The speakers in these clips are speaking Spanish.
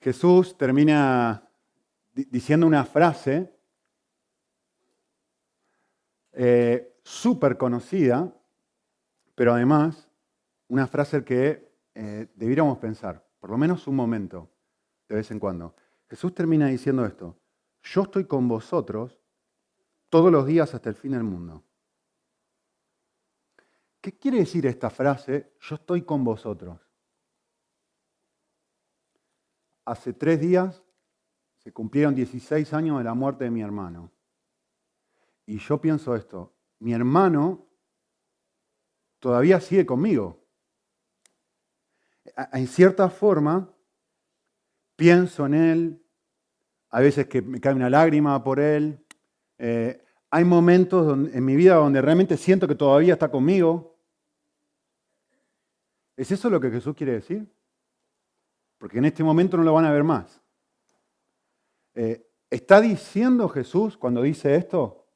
Jesús termina diciendo una frase eh, súper conocida, pero además una frase que eh, debiéramos pensar, por lo menos un momento, de vez en cuando. Jesús termina diciendo esto, yo estoy con vosotros todos los días hasta el fin del mundo. ¿Qué quiere decir esta frase, yo estoy con vosotros? Hace tres días se cumplieron 16 años de la muerte de mi hermano. Y yo pienso esto, mi hermano todavía sigue conmigo. En cierta forma, pienso en él, a veces que me cae una lágrima por él. Eh, hay momentos en mi vida donde realmente siento que todavía está conmigo. ¿Es eso lo que Jesús quiere decir? Porque en este momento no lo van a ver más. Eh, ¿Está diciendo Jesús cuando dice esto?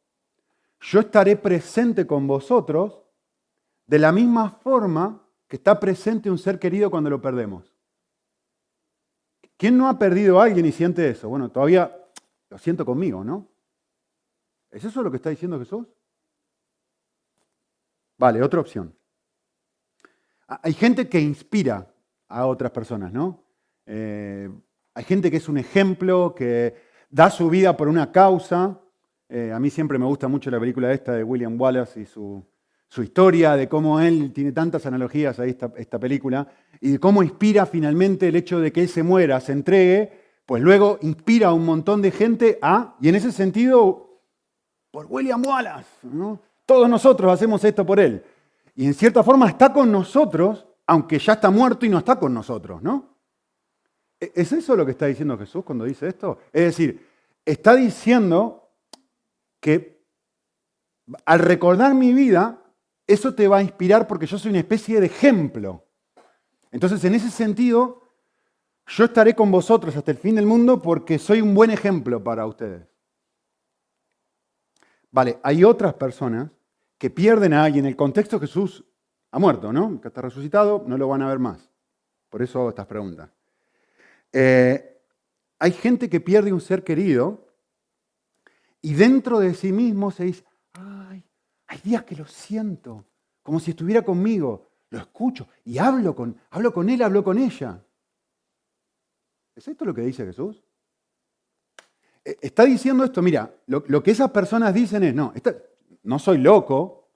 Yo estaré presente con vosotros de la misma forma que está presente un ser querido cuando lo perdemos. ¿Quién no ha perdido a alguien y siente eso? Bueno, todavía lo siento conmigo, ¿no? ¿Es eso lo que está diciendo Jesús? Vale, otra opción. Hay gente que inspira a otras personas, ¿no? Eh, hay gente que es un ejemplo, que da su vida por una causa. Eh, a mí siempre me gusta mucho la película esta de William Wallace y su, historia, de cómo él tiene tantas analogías a esta, película, y cómo inspira finalmente el hecho de que él se muera, se entregue, pues luego inspira a un montón de gente a, y en ese sentido, por William Wallace, todos nosotros hacemos esto por él. Y en cierta forma está con nosotros, aunque ya está muerto y no está con nosotros, ¿no? ¿E-, ¿Es eso lo que está diciendo Jesús cuando dice esto? Es decir, está diciendo que al recordar mi vida, eso te va a inspirar porque yo soy una especie de ejemplo. Entonces, en ese sentido, yo estaré con vosotros hasta el fin del mundo porque soy un buen ejemplo para ustedes. Vale, hay otras personas que pierden a alguien. En el contexto Jesús ha muerto, ¿no? Que está resucitado, no lo van a ver más. Por eso hago estas preguntas. Eh, hay gente que pierde un ser querido y dentro de sí mismo se dice, ay, hay días que lo siento, como si estuviera conmigo, lo escucho y hablo con, hablo con él, hablo con ella. ¿Es esto lo que dice Jesús? Eh, está diciendo esto, mira, lo, que esas personas dicen es, no, no soy loco,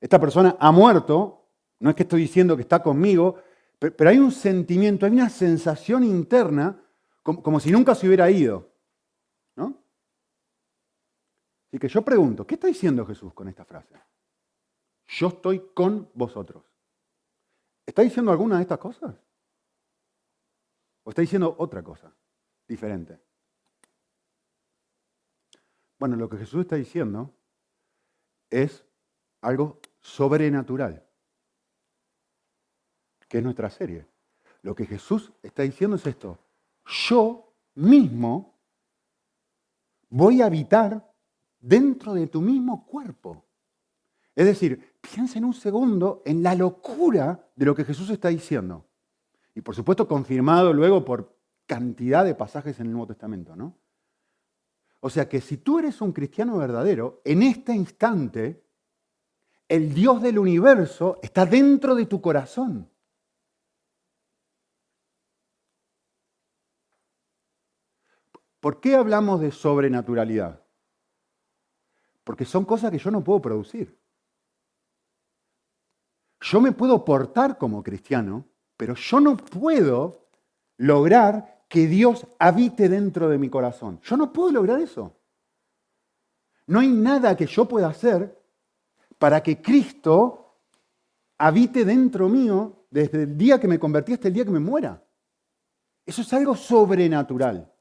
esta persona ha muerto, no es que estoy diciendo que está conmigo, pero hay un sentimiento, hay una sensación interna como, si nunca se hubiera ido. ¿No? Así que yo pregunto, ¿qué está diciendo Jesús con esta frase? Yo estoy con vosotros. ¿Está diciendo alguna de estas cosas? ¿O está diciendo otra cosa diferente? Bueno, lo que Jesús está diciendo es algo sobrenatural es nuestra serie. Lo que Jesús está diciendo es esto. Yo mismo voy a habitar dentro de tu mismo cuerpo. Es decir, piensa en un segundo en la locura de lo que Jesús está diciendo. Y por supuesto confirmado luego por cantidad de pasajes en el Nuevo Testamento, ¿no? O sea que si tú eres un cristiano verdadero, en este instante, el Dios del universo está dentro de tu corazón. ¿Por qué hablamos de sobrenaturalidad? Porque son cosas que yo no puedo producir. Yo me puedo portar como cristiano, pero yo no puedo lograr que Dios habite dentro de mi corazón. Yo no puedo lograr eso. No hay nada que yo pueda hacer para que Cristo habite dentro mío desde el día que me convertí hasta el día que me muera. Eso es algo sobrenatural.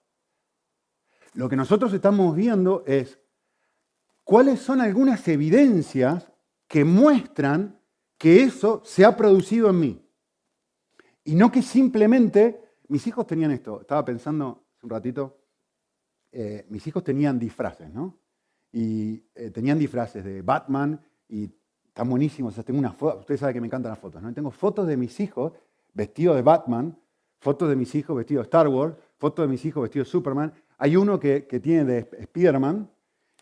Lo que nosotros estamos viendo es cuáles son algunas evidencias que muestran que eso se ha producido en mí. Y no que simplemente mis hijos tenían esto. Estaba pensando un ratito, eh, mis hijos tenían disfraces, ¿no? Y eh, tenían disfraces de Batman y están buenísimos. tengo una foto, ustedes saben que me encantan las fotos, ¿no? tengo fotos de mis hijos vestidos de Batman, fotos de mis hijos vestidos de Star Wars, fotos de mis hijos vestidos de Superman. Hay uno que, tiene de Spider-Man,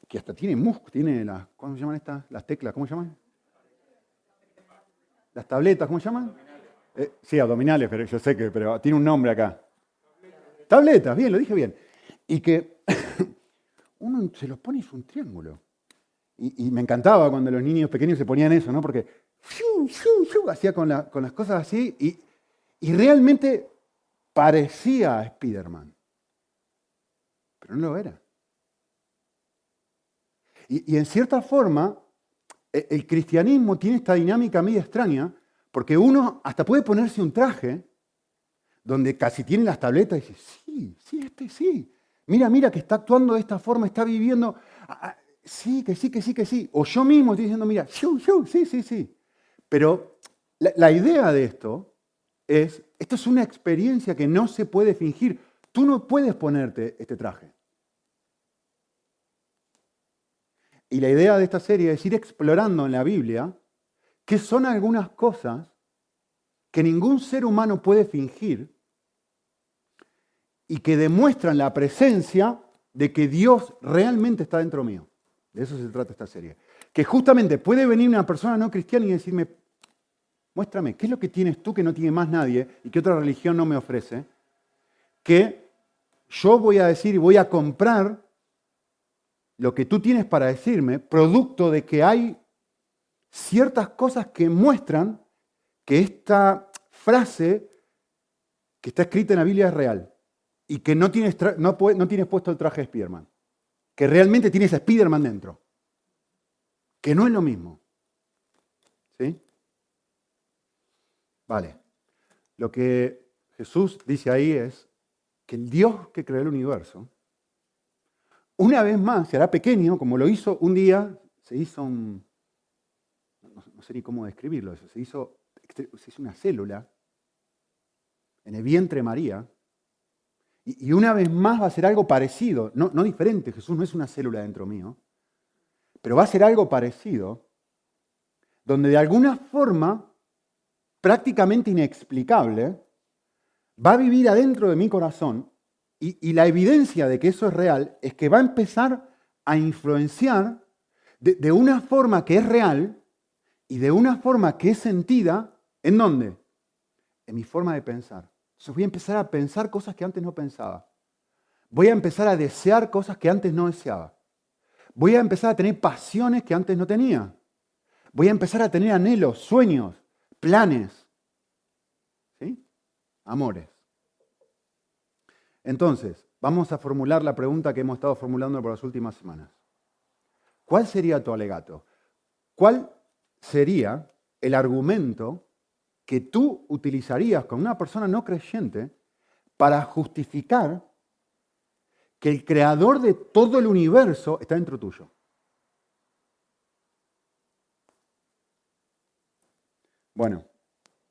que hasta tiene músculo, tiene las, ¿cómo se llaman estas? Las teclas, ¿cómo se llaman? Las tabletas, ¿cómo se llaman? Eh, sí, abdominales, pero yo sé que pero tiene un nombre acá. Tabletas, bien, lo dije bien. Y que uno se los pone es un triángulo. Y, me encantaba cuando los niños pequeños se ponían eso, ¿no? Porque hacía con, las cosas así y, y realmente parecía a Spider-Man. Pero no lo era. Y, en cierta forma, e, el cristianismo tiene esta dinámica medio extraña, porque uno hasta puede ponerse un traje donde casi tiene las tabletas y dice, sí, sí, este sí. Mira, mira que está actuando de esta forma, está viviendo. Sí, que sí, que sí, que sí. O yo mismo estoy diciendo, mira, sí, sí, sí. Pero la idea de esto es, esto es una experiencia que no se puede fingir. Tú no puedes ponerte este traje. Y la idea de esta serie es ir explorando en la Biblia qué son algunas cosas que ningún ser humano puede fingir y que demuestran la presencia de que Dios realmente está dentro mío. De eso se trata esta serie. Que justamente puede venir una persona no cristiana y decirme, muéstrame, ¿qué es lo que tienes tú que no tiene más nadie y que otra religión no me ofrece? Que yo voy a decir y voy a comprar lo que tú tienes para decirme, producto de que hay ciertas cosas que muestran que esta frase que está escrita en la Biblia es real y que no tienes, no, tienes puesto el traje de Spiderman, que realmente tienes a Spiderman dentro, que no es lo mismo. ¿Sí? Vale. Lo que Jesús dice ahí es que el Dios que creó el universo una vez más se hará pequeño, como lo hizo un día, se hizo un, no, sé ni cómo describirlo eso, se hizo, se hizo una célula en el vientre María, y, una vez más va a ser algo parecido, no, no diferente, Jesús no es una célula dentro mío, pero va a ser algo parecido, donde de alguna forma prácticamente inexplicable, va a vivir adentro de mi corazón y, la evidencia de que eso es real es que va a empezar a influenciar de, una forma que es real y de una forma que es sentida, ¿en dónde? En mi forma de pensar. Entonces voy a empezar a pensar cosas que antes no pensaba. Voy a empezar a desear cosas que antes no deseaba. Voy a empezar a tener pasiones que antes no tenía. Voy a empezar a tener anhelos, sueños, planes. ¿Sí? Amores. Entonces, vamos a formular la pregunta que hemos estado formulando por las últimas semanas. ¿Cuál sería tu alegato? ¿Cuál sería el argumento que tú utilizarías con una persona no creyente para justificar que el creador de todo el universo está dentro tuyo? Bueno,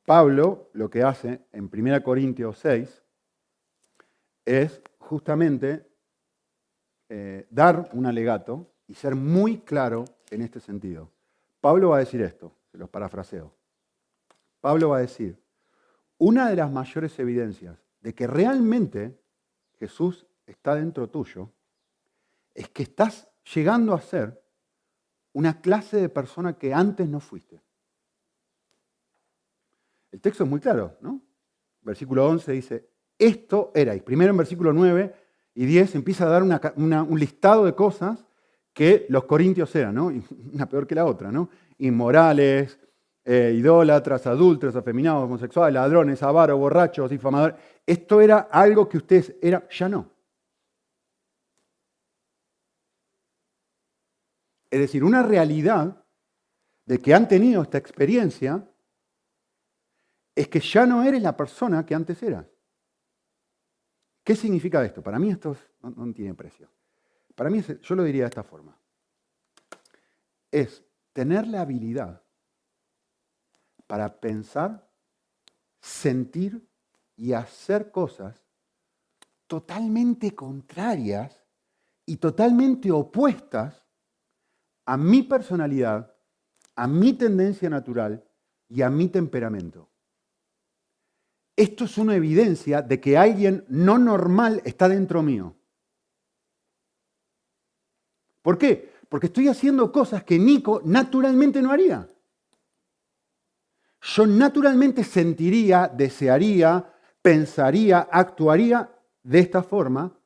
Pablo lo que hace en 1 Corintios 6 es justamente eh, dar un alegato y ser muy claro en este sentido. Pablo va a decir esto, se los parafraseo. Pablo va a decir, una de las mayores evidencias de que realmente Jesús está dentro tuyo es que estás llegando a ser una clase de persona que antes no fuiste. El texto es muy claro, ¿no? Versículo 11 dice, esto erais. Primero en versículo 9 y 10 empieza a dar un listado de cosas que los corintios eran, ¿no? Una peor que la otra, ¿no? Inmorales, eh, idólatras, adúlteros, afeminados, homosexuales, ladrones, avaros, borrachos, difamadores. Esto era algo que ustedes eran, ya no. Es decir, una realidad de que han tenido esta experiencia es que ya no eres la persona que antes eras. ¿Qué significa esto? Para mí esto no, tiene precio. Para mí, yo lo diría de esta forma. Es tener la habilidad para pensar, sentir y hacer cosas totalmente contrarias y totalmente opuestas a mi personalidad, a mi tendencia natural y a mi temperamento. Esto es una evidencia de que alguien no normal está dentro mío. ¿Por qué? Porque estoy haciendo cosas que Nico naturalmente no haría. Yo naturalmente sentiría, desearía, pensaría, actuaría de esta forma.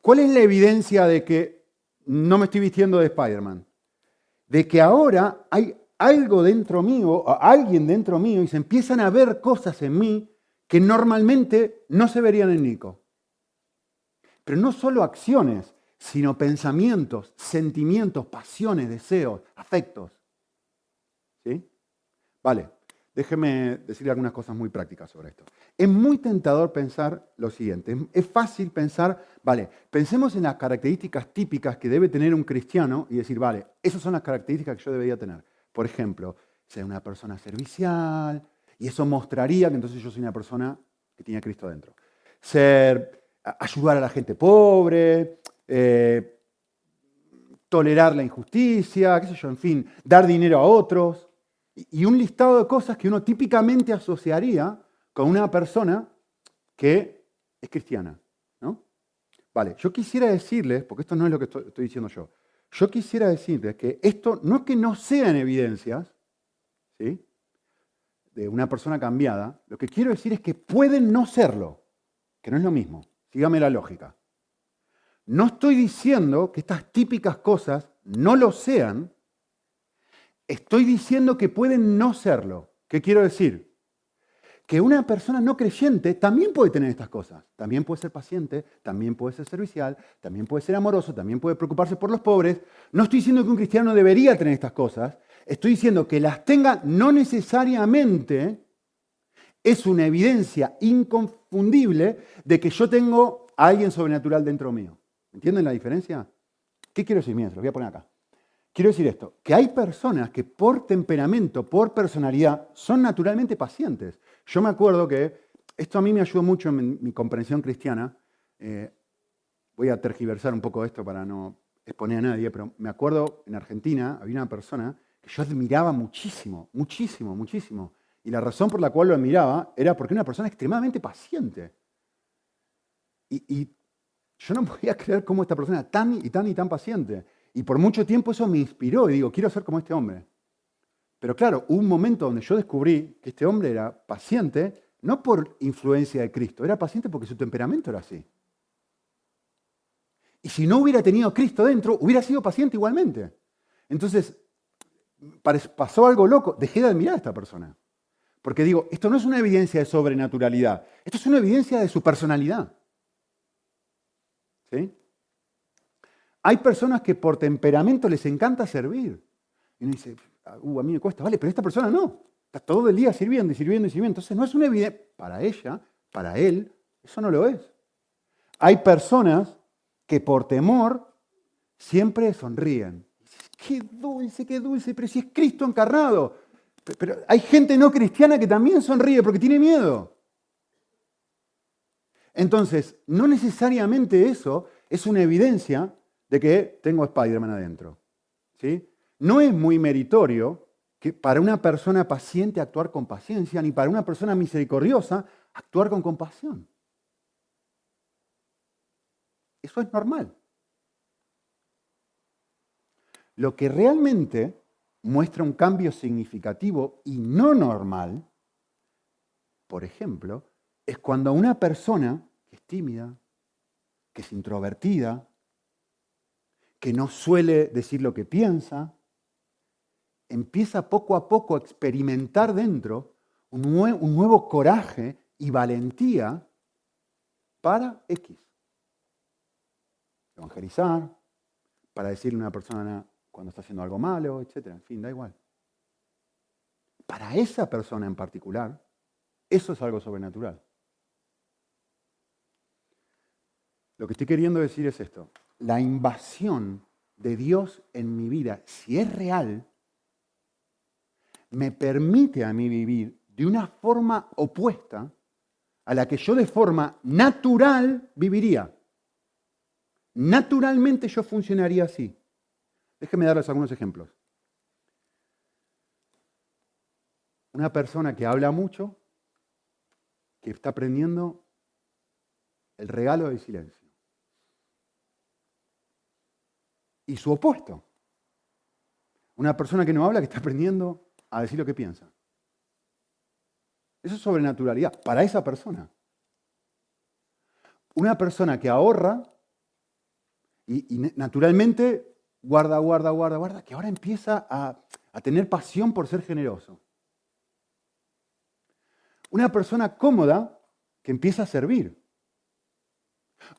¿Cuál es la evidencia de que no me estoy vistiendo de Spider-Man? De que ahora hay algo dentro mío, alguien dentro mío, y se empiezan a ver cosas en mí que normalmente no se verían en Nico. Pero no solo acciones, sino pensamientos, sentimientos, pasiones, deseos, afectos. ¿Sí? Vale, déjeme decirle algunas cosas muy prácticas sobre esto. Es muy tentador pensar lo siguiente, es fácil pensar, vale, pensemos en las características típicas que debe tener un cristiano y decir, vale, esas son las características que yo debería tener. Por ejemplo, ser una persona servicial, y eso mostraría que entonces yo soy una persona que tiene a Cristo dentro. Ser, ayudar a la gente pobre, eh, tolerar la injusticia, qué sé yo, en fin, dar dinero a otros. Y un listado de cosas que uno típicamente asociaría con una persona que es cristiana. ¿no? Vale, yo quisiera decirles, porque esto no es lo que estoy, estoy diciendo yo, yo quisiera decirles que esto no es que no sean evidencias ¿sí? de una persona cambiada, lo que quiero decir es que pueden no serlo, que no es lo mismo. Sígame la lógica. No estoy diciendo que estas típicas cosas no lo sean, estoy diciendo que pueden no serlo. ¿Qué quiero decir? Que una persona no creyente también puede tener estas cosas. También puede ser paciente, también puede ser servicial, también puede ser amoroso, también puede preocuparse por los pobres. No estoy diciendo que un cristiano debería tener estas cosas, estoy diciendo que las tenga no necesariamente es una evidencia inconfundible de que yo tengo a alguien sobrenatural dentro mío. ¿Entienden la diferencia? ¿Qué quiero decir? Miren, se lo voy a poner acá. Quiero decir esto, que hay personas que por temperamento, por personalidad, son naturalmente pacientes. Yo me acuerdo que esto a mí me ayudó mucho en mi comprensión cristiana. Eh, voy a tergiversar un poco esto para no exponer a nadie, pero me acuerdo en Argentina había una persona que yo admiraba muchísimo, muchísimo, muchísimo. Y la razón por la cual lo admiraba era porque era una persona extremadamente paciente. Y, y yo no podía creer cómo esta persona tan y tan y tan paciente. Y por mucho tiempo eso me inspiró y digo, quiero ser como este hombre. Pero claro, hubo un momento donde yo descubrí que este hombre era paciente, no por influencia de Cristo, era paciente porque su temperamento era así. Y si no hubiera tenido Cristo dentro, hubiera sido paciente igualmente. Entonces, pasó algo loco, dejé de admirar a esta persona. Porque digo, esto no es una evidencia de sobrenaturalidad, esto es una evidencia de su personalidad. ¿Sí? Hay personas que por temperamento les encanta servir. Y uno dice, uh, a mí me cuesta, vale, pero esta persona no. Está todo el día sirviendo y sirviendo y sirviendo. Entonces no es una evidencia. Para ella, para él, eso no lo es. Hay personas que por temor siempre sonríen. Qué dulce, qué dulce, pero si es Cristo encarnado. Pero hay gente no cristiana que también sonríe porque tiene miedo. Entonces, no necesariamente eso es una evidencia de que tengo Spider-Man adentro. ¿sí? No es muy meritorio que para una persona paciente actuar con paciencia, ni para una persona misericordiosa actuar con compasión. Eso es normal. Lo que realmente muestra un cambio significativo y no normal, por ejemplo, es cuando una persona que es tímida, que es introvertida, que no suele decir lo que piensa, empieza poco a poco a experimentar dentro un, nuevo coraje y valentía para X. Evangelizar, para decirle a una persona cuando está haciendo algo malo, etc. En fin, da igual. Para esa persona en particular, eso es algo sobrenatural. Lo que estoy queriendo decir es esto. La invasión de Dios en mi vida, si es real, me permite a mí vivir de una forma opuesta a la que yo de forma natural viviría. Naturalmente yo funcionaría así. Déjenme darles algunos ejemplos. Una persona que habla mucho que está aprendiendo el regalo del silencio. Y su opuesto. Una persona que no habla que está aprendiendo a decir lo que piensa. Eso es sobrenaturalidad para esa persona. Una persona que ahorra y, naturalmente guarda, guarda, guarda, guarda, que ahora empieza a, a tener pasión por ser generoso. Una persona cómoda que empieza a servir.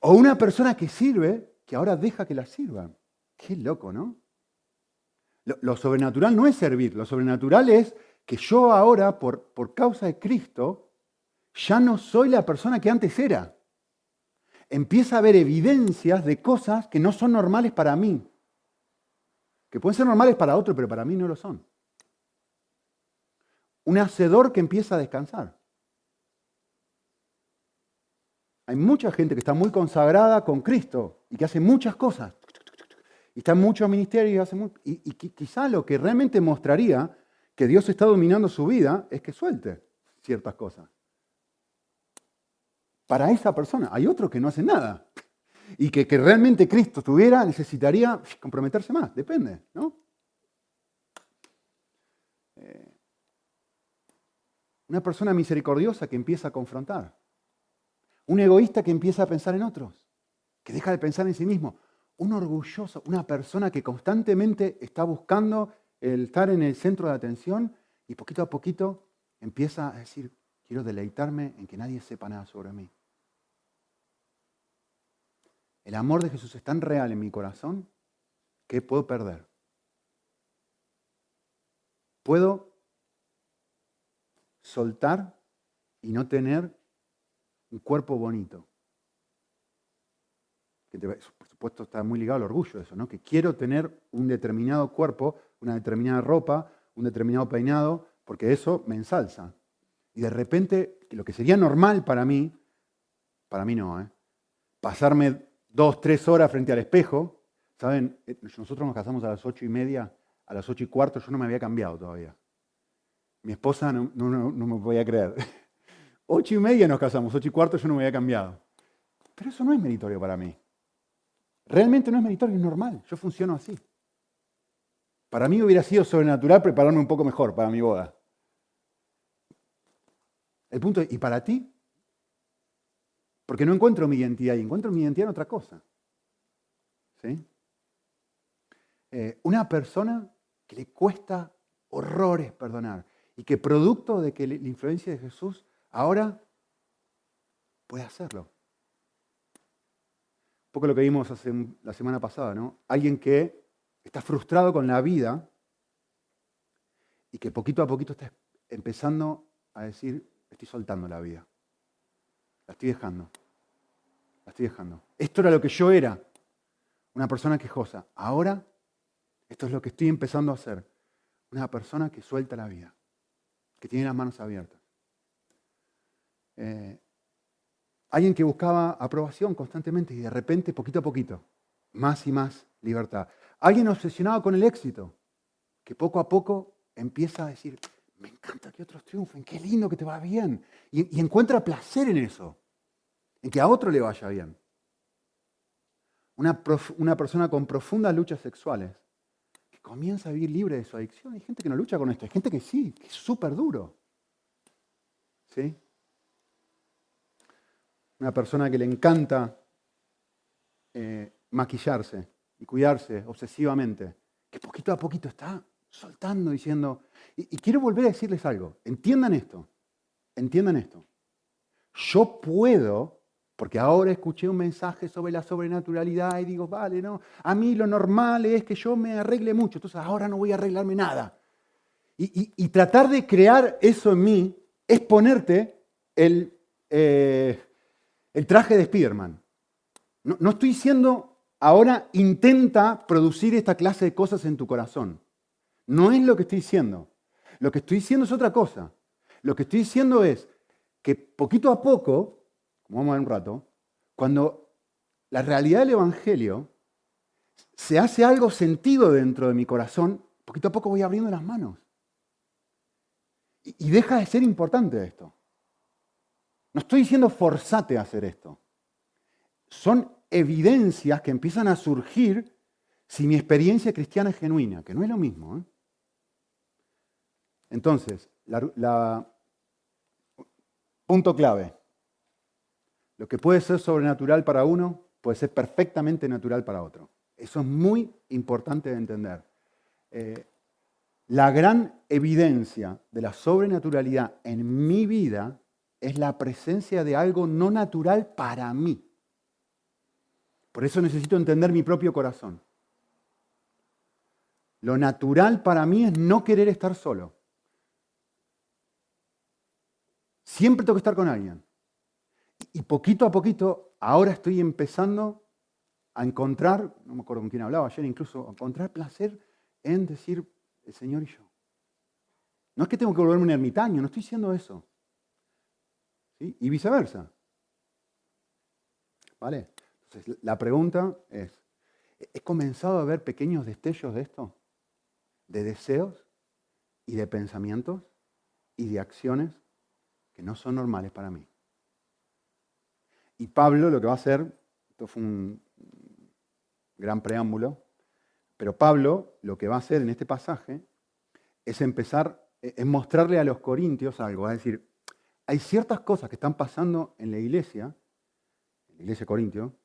O una persona que sirve que ahora deja que la sirvan. Qué loco, ¿no? Lo, sobrenatural no es servir, lo sobrenatural es que yo ahora, por, por causa de Cristo, ya no soy la persona que antes era. Empieza a haber evidencias de cosas que no son normales para mí. Que pueden ser normales para otro, pero para mí no lo son. Un hacedor que empieza a descansar. Hay mucha gente que está muy consagrada con Cristo y que hace muchas cosas. Y está en muchos ministerios y, quizá lo que realmente mostraría que Dios está dominando su vida es que suelte ciertas cosas. Para esa persona. Hay otro que no hace nada. Y que, que realmente Cristo tuviera, necesitaría comprometerse más. Depende, ¿no? Eh, una persona misericordiosa que empieza a confrontar. Un egoísta que empieza a pensar en otros, que deja de pensar en sí mismo. Un orgulloso, una persona que constantemente está buscando el estar en el centro de atención y poquito a poquito empieza a decir, quiero deleitarme en que nadie sepa nada sobre mí. El amor de Jesús es tan real en mi corazón que puedo perder. Puedo soltar y no tener un cuerpo bonito. Que por supuesto está muy ligado al orgullo eso, ¿no? Que quiero tener un determinado cuerpo, una determinada ropa, un determinado peinado, porque eso me ensalza. Y de repente, lo que sería normal para mí, para mí no, ¿eh? pasarme dos, tres horas frente al espejo, ¿saben? Eh, nosotros nos casamos a las ocho y media, a las ocho y cuarto yo no me había cambiado todavía. Mi esposa no, no, no, no me podía creer. Ocho y media nos casamos, ocho y cuarto yo no me había cambiado. Pero eso no es meritorio para mí. Realmente no es meritorio, es normal. Yo funciono así. Para mí hubiera sido sobrenatural prepararme un poco mejor para mi boda. El punto es, ¿y para ti? Porque no encuentro mi identidad y encuentro mi identidad en otra cosa. ¿Sí? Eh, una persona que le cuesta horrores perdonar y que producto de que la influencia de Jesús Ahora puede hacerlo. Un poco lo que vimos hace, la semana pasada, ¿no? Alguien que está frustrado con la vida y que poquito a poquito está empezando a decir, estoy soltando la vida. La estoy dejando. La estoy dejando. Esto era lo que yo era, una persona quejosa. Ahora, esto es lo que estoy empezando a hacer. Una persona que suelta la vida, que tiene las manos abiertas. Eh, alguien que buscaba aprobación constantemente y de repente, poquito a poquito, más y más libertad. Alguien obsesionado con el éxito, que poco a poco empieza a decir, me encanta que otros triunfen, qué lindo que te va bien. Y, encuentra placer en eso, en que a otro le vaya bien. Una, una persona con profundas luchas sexuales, que comienza a vivir libre de su adicción. Hay gente que no lucha con esto, hay gente que sí, que es súper duro. ¿Sí? Una persona que le encanta eh, maquillarse y cuidarse obsesivamente, que poquito a poquito está soltando, diciendo, y, quiero volver a decirles algo, entiendan esto, entiendan esto. Yo puedo, porque ahora escuché un mensaje sobre la sobrenaturalidad y digo, vale, no, a mí lo normal es que yo me arregle mucho, entonces ahora no voy a arreglarme nada. Y, tratar de crear eso en mí es ponerte el, eh, el traje de Spiderman. No, no estoy diciendo ahora intenta producir esta clase de cosas en tu corazón. No es lo que estoy diciendo. Lo que estoy diciendo es otra cosa. Lo que estoy diciendo es que poquito a poco, como vamos a ver un rato, cuando la realidad del Evangelio se hace algo sentido dentro de mi corazón, poquito a poco voy abriendo las manos. Y deja de ser importante esto. No estoy diciendo forzate a hacer esto. Son evidencias que empiezan a surgir si mi experiencia cristiana es genuina, que no es lo mismo. ¿eh? Entonces, punto clave. Lo que puede ser sobrenatural para uno puede ser perfectamente natural para otro. Eso es muy importante de entender. Eh, la gran evidencia de la sobrenaturalidad en mi vida es la presencia de algo no natural para mí. Por eso necesito entender mi propio corazón. Lo natural para mí es no querer estar solo. Siempre tengo que estar con alguien. Y poquito a poquito, ahora estoy empezando a encontrar, no me acuerdo con quién hablaba ayer, incluso a encontrar placer en decir el Señor y yo. No es que tengo que volverme un ermitaño, no estoy diciendo eso. Y viceversa. ¿Vale? Entonces, la pregunta es, ¿he comenzado a ver pequeños destellos de esto? De deseos y de pensamientos y de acciones que no son normales para mí. Y Pablo lo que va a hacer, esto fue un gran preámbulo, pero Pablo lo que va a hacer en este pasaje es empezar, es mostrarle a los corintios algo, es decir, hay ciertas cosas que están pasando en la iglesia, en la iglesia de Corintio,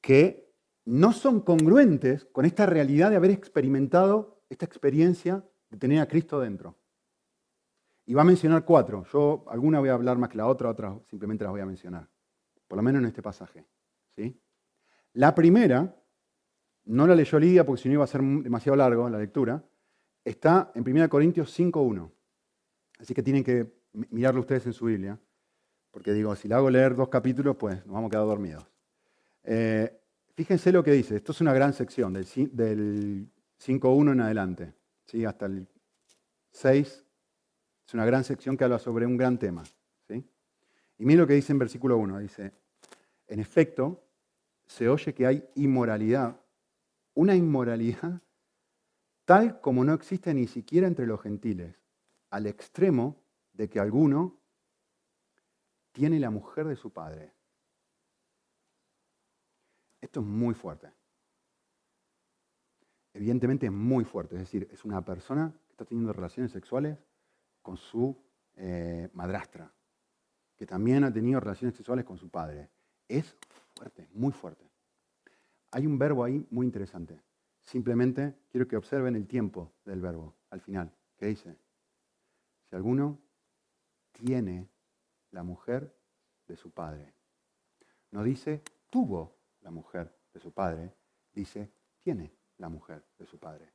que no son congruentes con esta realidad de haber experimentado esta experiencia de tener a Cristo dentro. Y va a mencionar cuatro. Yo alguna voy a hablar más que la otra, otras simplemente las voy a mencionar. Por lo menos en este pasaje. ¿sí? La primera, no la leyó Lidia porque si no iba a ser demasiado largo la lectura, está en 1 Corintios 5.1. Así que tienen que mirarlo ustedes en su Biblia. Porque digo, si le hago leer dos capítulos, pues nos vamos a quedar dormidos. Eh, fíjense lo que dice. Esto es una gran sección, del, 5.1 en adelante. ¿sí? Hasta el 6 es una gran sección que habla sobre un gran tema. ¿sí? Y miren lo que dice en versículo 1. Dice, en efecto, se oye que hay inmoralidad, una inmoralidad tal como no existe ni siquiera entre los gentiles, al extremo de que alguno tiene la mujer de su padre. Esto es muy fuerte. Evidentemente es muy fuerte, es decir, es una persona que está teniendo relaciones sexuales con su eh, madrastra, que también ha tenido relaciones sexuales con su padre. Es fuerte, muy fuerte. Hay un verbo ahí muy interesante. Simplemente quiero que observen el tiempo del verbo al final, que dice, si alguno tiene la mujer de su padre. No dice tuvo la mujer de su padre, dice tiene la mujer de su padre.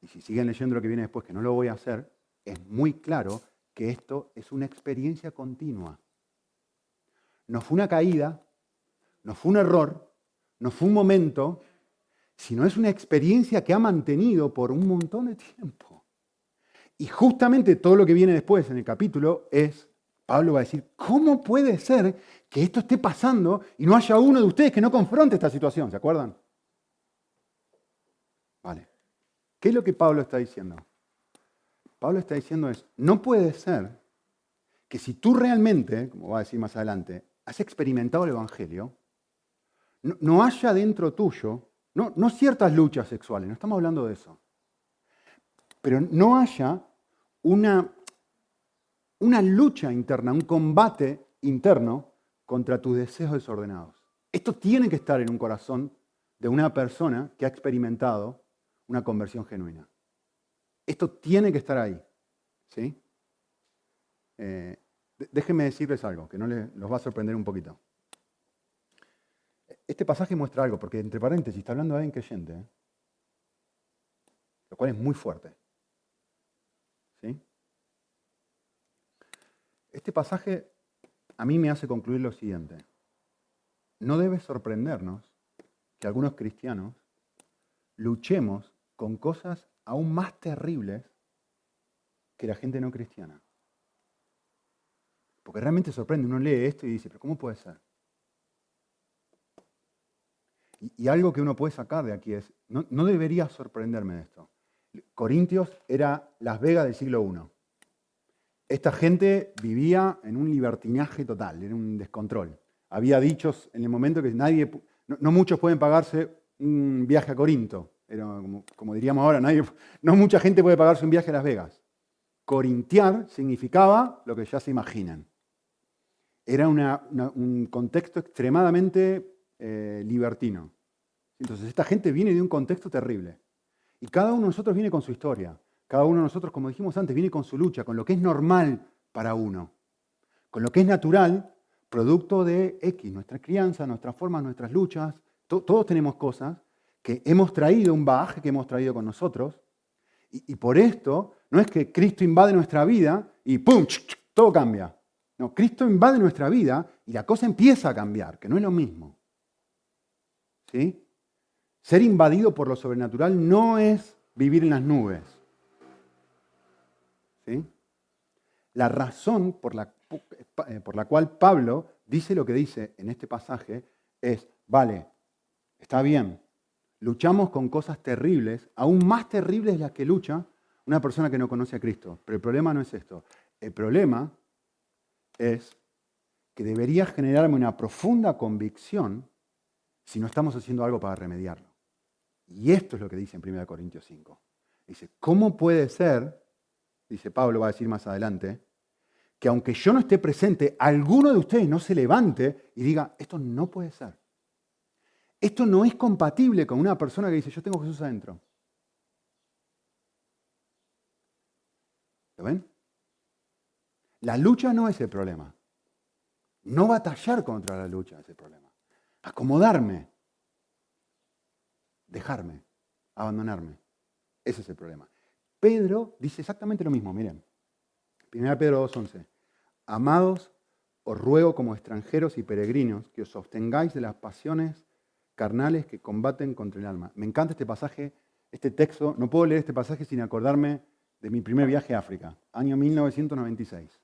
Y si siguen leyendo lo que viene después, que no lo voy a hacer, es muy claro que esto es una experiencia continua. No fue una caída, no fue un error, no fue un momento, sino es una experiencia que ha mantenido por un montón de tiempo. Y justamente todo lo que viene después en el capítulo es, Pablo va a decir, ¿cómo puede ser que esto esté pasando y no haya uno de ustedes que no confronte esta situación? ¿Se acuerdan? Vale. ¿Qué es lo que Pablo está diciendo? Pablo está diciendo es, no puede ser que si tú realmente, como va a decir más adelante, has experimentado el Evangelio, no, haya dentro tuyo, no, no ciertas luchas sexuales, no estamos hablando de eso, pero no haya una, una lucha interna, un combate interno contra tus deseos desordenados. Esto tiene que estar en un corazón de una persona que ha experimentado una conversión genuina. Esto tiene que estar ahí. ¿sí? Eh, déjenme decirles algo que no les, los va a sorprender un poquito. Este pasaje muestra algo, porque entre paréntesis está hablando de alguien creyente, ¿eh? lo cual es muy fuerte. ¿sí? Este pasaje a mí me hace concluir lo siguiente. No debe sorprendernos que algunos cristianos luchemos con cosas aún más terribles que la gente no cristiana. Porque realmente sorprende, uno lee esto y dice, pero ¿cómo puede ser? Y, algo que uno puede sacar de aquí es, no, no debería sorprenderme de esto. Corintios era Las Vegas del siglo I. esta gente vivía en un libertinaje total, en un descontrol. Había dichos en el momento que nadie, no, muchos pueden pagarse un viaje a Corinto. como, diríamos ahora, no mucha gente puede pagarse un viaje a Las Vegas. Corintiar significaba lo que ya se imaginan. Era un contexto extremadamente eh, libertino. Entonces, esta gente viene de un contexto terrible. Y cada uno de nosotros viene con su historia. Cada uno de nosotros, como dijimos antes, viene con su lucha, con lo que es normal para uno. Con lo que es natural, producto de X, nuestra crianza, nuestras formas, nuestras luchas. todos tenemos cosas que hemos traído, un bagaje que hemos traído con nosotros. Y, por esto, no es que Cristo invade nuestra vida y ¡pum! todo cambia. No, Cristo invade nuestra vida y la cosa empieza a cambiar, que no es lo mismo. ¿Sí? Ser invadido por lo sobrenatural no es vivir en las nubes. La razón por la, eh, por la cual Pablo dice lo que dice en este pasaje es, vale, está bien, luchamos con cosas terribles, aún más terribles las que lucha una persona que no conoce a Cristo. Pero el problema no es esto. El problema es que debería generarme una profunda convicción si no estamos haciendo algo para remediarlo. Y esto es lo que dice en 1 Corintios 5. Dice, ¿cómo puede ser, dice Pablo, va a decir más adelante, que aunque yo no esté presente, alguno de ustedes no se levante y diga, esto no puede ser? Esto no es compatible con una persona que dice, yo tengo Jesús adentro. ¿Lo ven? La lucha no es el problema. No batallar contra la lucha es el problema acomodarme, dejarme, abandonarme. Ese es el problema. Pedro dice exactamente lo mismo, miren. 1 Pedro 2.11. Amados, os ruego como extranjeros y peregrinos que os sostengáis de las pasiones carnales que combaten contra el alma. Me encanta este pasaje, este texto. No puedo leer este pasaje sin acordarme de mi primer viaje a África, año 1996.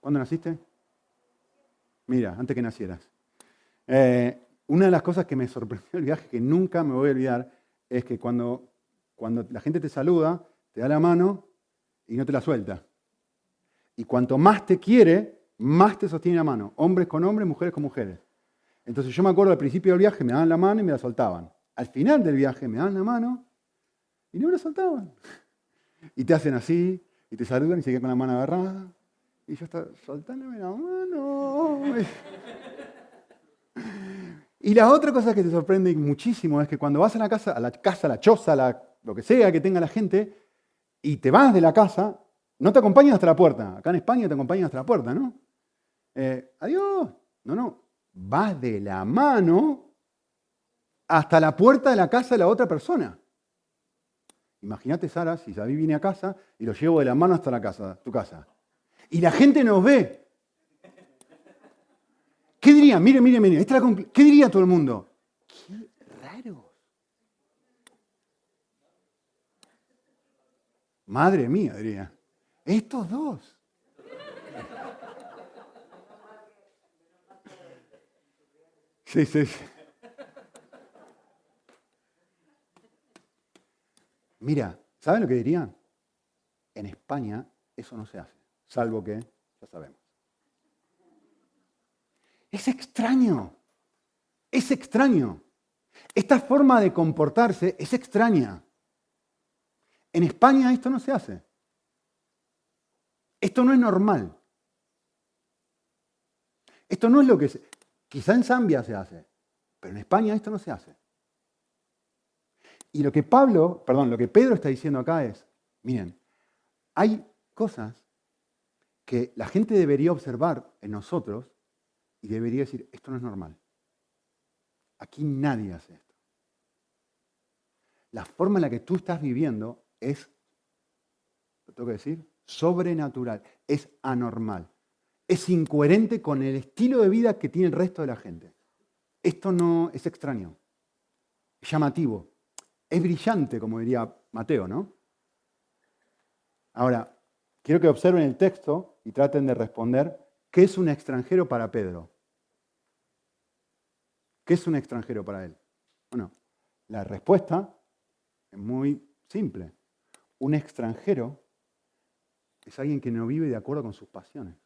¿Cuándo naciste? Mira, antes que nacieras. Eh, una de las cosas que me sorprendió el viaje, que nunca me voy a olvidar, es que cuando, cuando la gente te saluda, te da la mano y no te la suelta. Y cuanto más te quiere, más te sostiene la mano. Hombres con hombres, mujeres con mujeres. Entonces yo me acuerdo al principio del viaje, me daban la mano y me la soltaban. Al final del viaje me dan la mano y no me la soltaban. Y te hacen así, y te saludan y se con la mano agarrada. Y yo estaba soltándome la mano. Y la otra cosa que te sorprende muchísimo es que cuando vas a la casa, a la casa, a la choza, lo que sea que tenga la gente, y te vas de la casa, no te acompañan hasta la puerta. Acá en España te acompañan hasta la puerta, ¿no? Eh, adiós. No, no. Vas de la mano hasta la puerta de la casa de la otra persona. Imagínate, Sara, si David viene a casa y lo llevo de la mano hasta la casa, tu casa. Y la gente nos ve. ¿Qué diría? Mire, mire, mire. ¿Qué diría todo el mundo? Qué raro. Madre mía, diría. Estos dos. Sí, sí, sí. Mira, ¿saben lo que diría? En España eso no se hace, salvo que, ya sabemos. Es extraño. Es extraño. Esta forma de comportarse es extraña. En España esto no se hace. Esto no es normal. Esto no es lo que se... Quizá en Zambia se hace, pero en España esto no se hace. Y lo que Pablo, perdón, lo que Pedro está diciendo acá es, miren, hay cosas que la gente debería observar en nosotros y debería decir, esto no es normal. Aquí nadie hace esto. La forma en la que tú estás viviendo es, lo tengo que decir, sobrenatural, es anormal, es incoherente con el estilo de vida que tiene el resto de la gente. Esto no es extraño, es llamativo, es brillante, como diría Mateo, ¿no? Ahora, quiero que observen el texto y traten de responder qué es un extranjero para Pedro. ¿Qué es un extranjero para él? Bueno, la respuesta es muy simple. Un extranjero es alguien que no vive de acuerdo con sus pasiones.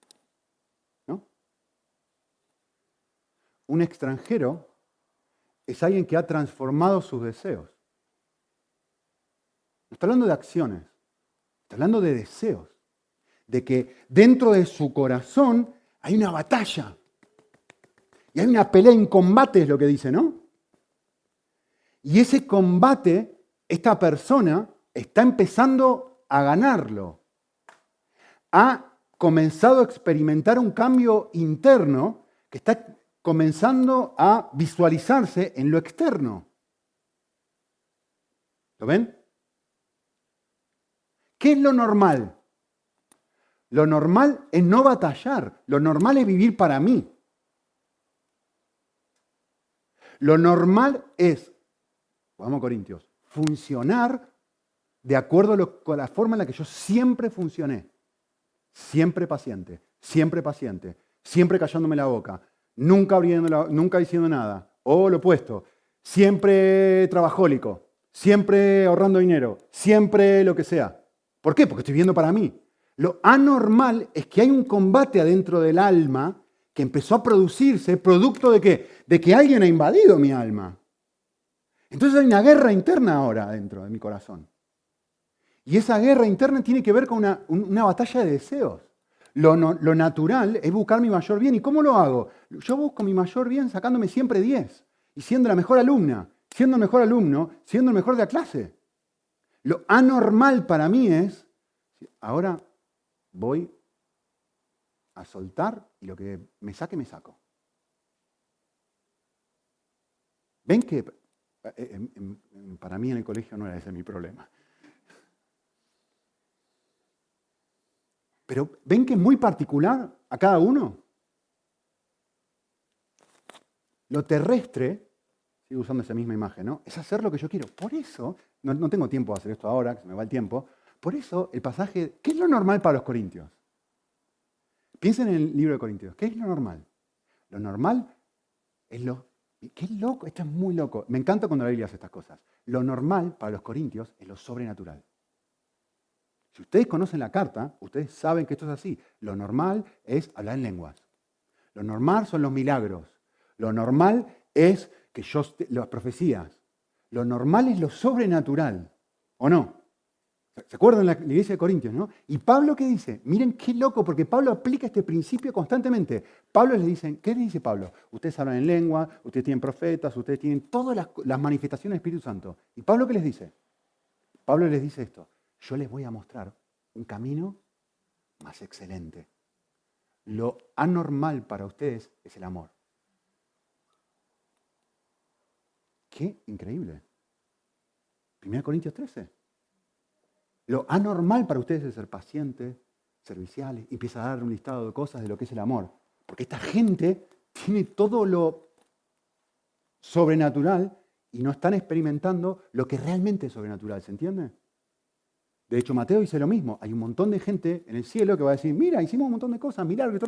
¿No? Un extranjero es alguien que ha transformado sus deseos. No está hablando de acciones, está hablando de deseos. De que dentro de su corazón hay una batalla. Y hay una pelea en combate, es lo que dice, ¿no? Y ese combate, esta persona está empezando a ganarlo. Ha comenzado a experimentar un cambio interno que está comenzando a visualizarse en lo externo. ¿Lo ven? ¿Qué es lo normal? Lo normal es no batallar, lo normal es vivir para mí. Lo normal es, vamos Corintios, funcionar de acuerdo con la forma en la que yo siempre funcioné. Siempre paciente, siempre paciente, siempre callándome la boca, nunca, abriendo nunca diciendo nada. O lo opuesto, siempre trabajólico, siempre ahorrando dinero, siempre lo que sea. ¿Por qué? Porque estoy viendo para mí. Lo anormal es que hay un combate adentro del alma que empezó a producirse producto de qué? De que alguien ha invadido mi alma. Entonces hay una guerra interna ahora dentro de mi corazón. Y esa guerra interna tiene que ver con una, batalla de deseos. Lo, lo, natural es buscar mi mayor bien. ¿Y cómo lo hago? Yo busco mi mayor bien sacándome siempre 10 y siendo la mejor alumna, siendo el mejor alumno, siendo el mejor de la clase. Lo anormal para mí es, ahora voy a soltar y lo que me saque, me saco. ¿Ven que eh, para mí en el colegio no era ese mi problema? Pero ven que es muy particular a cada uno. Lo terrestre, sigo usando esa misma imagen, ¿no? Es hacer lo que yo quiero. Por eso, no, tengo tiempo de hacer esto ahora, que se me va el tiempo. Por eso el pasaje, ¿qué es lo normal para los corintios? Piensen en el libro de Corintios, ¿qué es lo normal? Lo normal es lo... ¿Qué loco? Esto es muy loco. Me encanta cuando la Biblia hace estas cosas. Lo normal para los corintios es lo sobrenatural. Si ustedes conocen la carta, ustedes saben que esto es así. Lo normal es hablar en lenguas. Lo normal son los milagros. Lo normal es que yo las profecías. Lo normal es lo sobrenatural. ¿O no? ¿Se acuerdan la, iglesia de Corintios, no? Y Pablo, ¿qué dice? Miren qué loco, porque Pablo aplica este principio constantemente. Pablo les dice, ¿qué les dice Pablo? Ustedes hablan en lengua, ustedes tienen profetas, ustedes tienen todas las, las manifestaciones del Espíritu Santo. ¿Y Pablo qué les dice? Pablo les dice esto, yo les voy a mostrar un camino más excelente. Lo anormal para ustedes es el amor. Qué increíble. 1 Corintios 13. Lo anormal para ustedes es ser pacientes, serviciales, empieza a dar un listado de cosas de lo que es el amor. Porque esta gente tiene todo lo sobrenatural y no están experimentando lo que realmente es sobrenatural, ¿se entiende? De hecho, Mateo dice lo mismo. Hay un montón de gente en el cielo que va a decir, mira, hicimos un montón de cosas, milagros,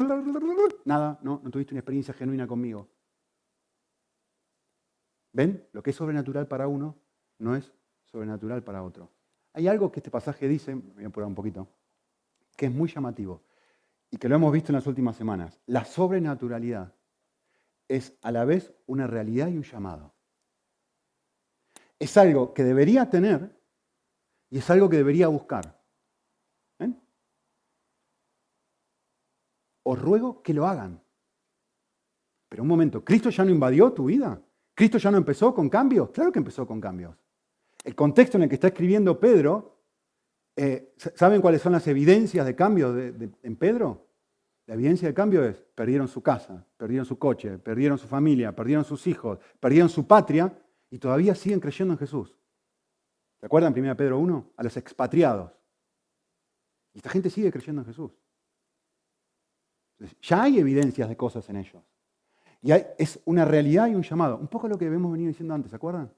nada, no, tuviste una experiencia genuina conmigo. ¿Ven? Lo que es sobrenatural para uno no es sobrenatural para otro. Hay algo que este pasaje dice, voy a apurar un poquito, que es muy llamativo y que lo hemos visto en las últimas semanas. La sobrenaturalidad es a la vez una realidad y un llamado. Es algo que debería tener y es algo que debería buscar. Os ruego que lo hagan. Pero un momento, ¿Cristo ya no invadió tu vida? ¿Cristo ya no empezó con cambios? Claro que empezó con cambios el contexto en el que está escribiendo Pedro, eh, ¿saben cuáles son las evidencias de cambio en Pedro? La evidencia de cambio es, perdieron su casa, perdieron su coche, perdieron su familia, perdieron sus hijos, perdieron su patria y todavía siguen creyendo en Jesús. ¿Se acuerdan 1 Pedro 1? A los expatriados. Y esta gente sigue creyendo en Jesús. ya hay evidencias de cosas en ellos. Y es una realidad y un llamado. Un poco lo que hemos venido diciendo antes, ¿se acuerdan?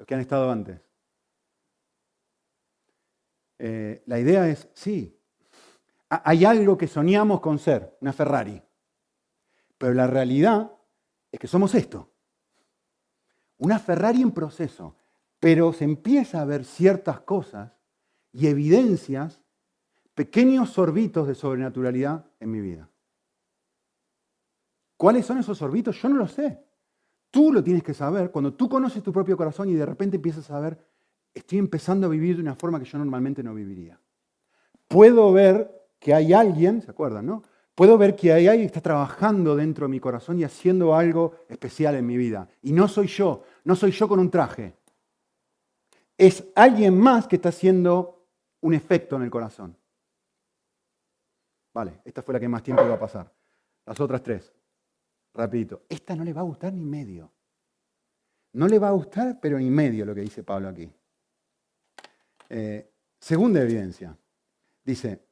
los que han estado antes. Eh, la idea es, sí, hay algo que soñamos con ser, una Ferrari, pero la realidad es que somos esto, una Ferrari en proceso, pero se empieza a ver ciertas cosas y evidencias, pequeños sorbitos de sobrenaturalidad en mi vida. ¿Cuáles son esos sorbitos? Yo no lo sé. Tú lo tienes que saber cuando tú conoces tu propio corazón y de repente empiezas a ver, estoy empezando a vivir de una forma que yo normalmente no viviría. Puedo ver que hay alguien, ¿se acuerdan, no? Puedo ver que hay alguien que está trabajando dentro de mi corazón y haciendo algo especial en mi vida. Y no soy yo, no soy yo con un traje. Es alguien más que está haciendo un efecto en el corazón. Vale, esta fue la que más tiempo iba a pasar. Las otras tres, rapidito. Esta no le va a gustar ni medio. No le va a gustar, pero ni medio lo que dice Pablo aquí. Eh, segunda evidencia. Dice,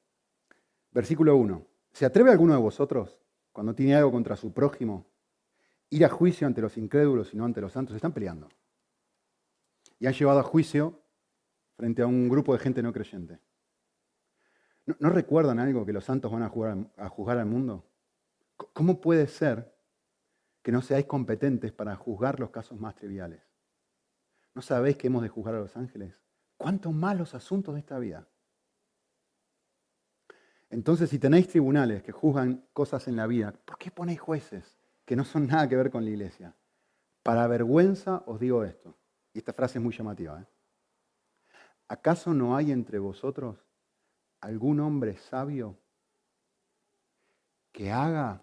versículo 1. ¿Se atreve alguno de vosotros, cuando tiene algo contra su prójimo, ir a juicio ante los incrédulos y no ante los santos? están peleando. Y han llevado a juicio frente a un grupo de gente no creyente. ¿No, recuerdan algo que los santos van a, a juzgar al mundo? ¿Cómo puede ser que no seáis competentes para juzgar los casos más triviales? ¿No sabéis que hemos de juzgar a los ángeles? ¿Cuántos malos asuntos de esta vida? Entonces, si tenéis tribunales que juzgan cosas en la vida, ¿por qué ponéis jueces que no son nada que ver con la iglesia? Para vergüenza os digo esto, y esta frase es muy llamativa. ¿eh? ¿Acaso no hay entre vosotros algún hombre sabio que haga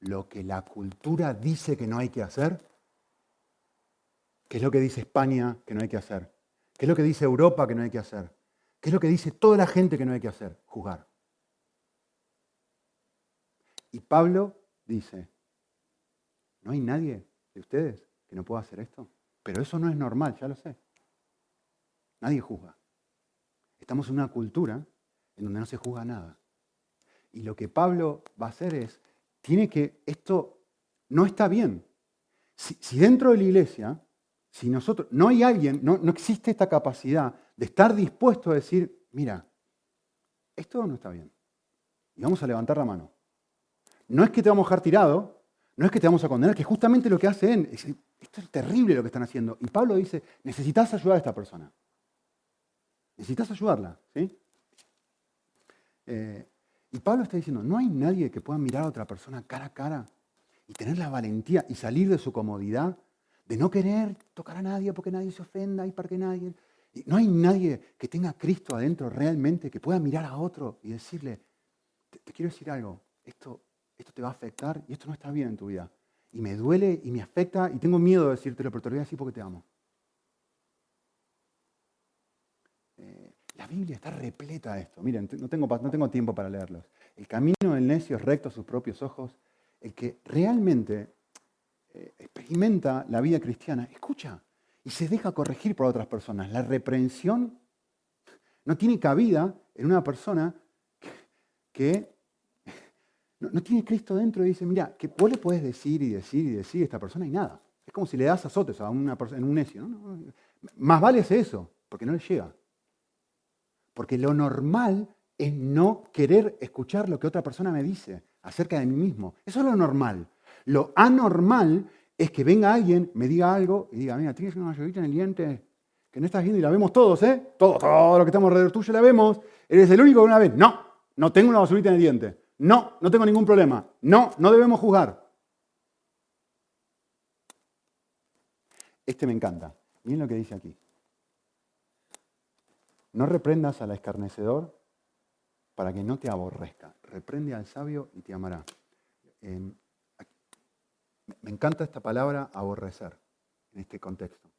lo que la cultura dice que no hay que hacer? ¿Qué es lo que dice España que no hay que hacer? ¿Qué es lo que dice Europa que no hay que hacer? ¿Qué es lo que dice toda la gente que no hay que hacer? Jugar. Y Pablo dice, no hay nadie de ustedes que no pueda hacer esto. Pero eso no es normal, ya lo sé. Nadie juzga. Estamos en una cultura en donde no se juzga nada. Y lo que Pablo va a hacer es, tiene que, esto no está bien. Si, dentro de la iglesia, si nosotros, no hay alguien, no, no existe esta capacidad de estar dispuesto a decir, mira, esto no está bien. Y vamos a levantar la mano. No es que te vamos a dejar tirado, no es que te vamos a condenar, que justamente lo que hacen es, esto es terrible lo que están haciendo. Y Pablo dice, necesitas ayudar a esta persona. Necesitas ayudarla. ¿sí? Eh, y Pablo está diciendo, no hay nadie que pueda mirar a otra persona cara a cara y tener la valentía y salir de su comodidad de no querer tocar a nadie porque nadie se ofenda y para que nadie... No hay nadie que tenga a Cristo adentro realmente que pueda mirar a otro y decirle, te, quiero decir algo, esto, esto te va a afectar y esto no está bien en tu vida. Y me duele y me afecta y tengo miedo de decírtelo, pero te lo voy a decir porque te amo. Eh, la Biblia está repleta de esto. Miren, no tengo, no tengo tiempo para leerlos. El camino del necio es recto a sus propios ojos. El que realmente experimenta la vida cristiana, escucha, y se deja corregir por otras personas. La reprensión no tiene cabida en una persona que no, tiene Cristo dentro y dice, mira, que vos le puedes decir y decir y decir a esta persona y nada. Es como si le das azotes a una persona en un necio. Más vale hacer eso, porque no le llega. Porque lo normal es no querer escuchar lo que otra persona me dice acerca de mí mismo. Eso es lo normal. Lo anormal es que venga alguien, me diga algo y diga, mira, tienes una lluvita en el diente que no estás viendo y la vemos todos, ¿eh? Todos, todo lo que estamos alrededor tuyo la vemos. Eres el único que una vez. No, no tengo una basurita en el diente. No, no tengo ningún problema. No, no debemos juzgar. Este me encanta. Miren lo que dice aquí. No reprendas al escarnecedor para que no te aborrezca. Reprende al sabio y te amará. Me encanta esta palabra aborrecer en este contexto,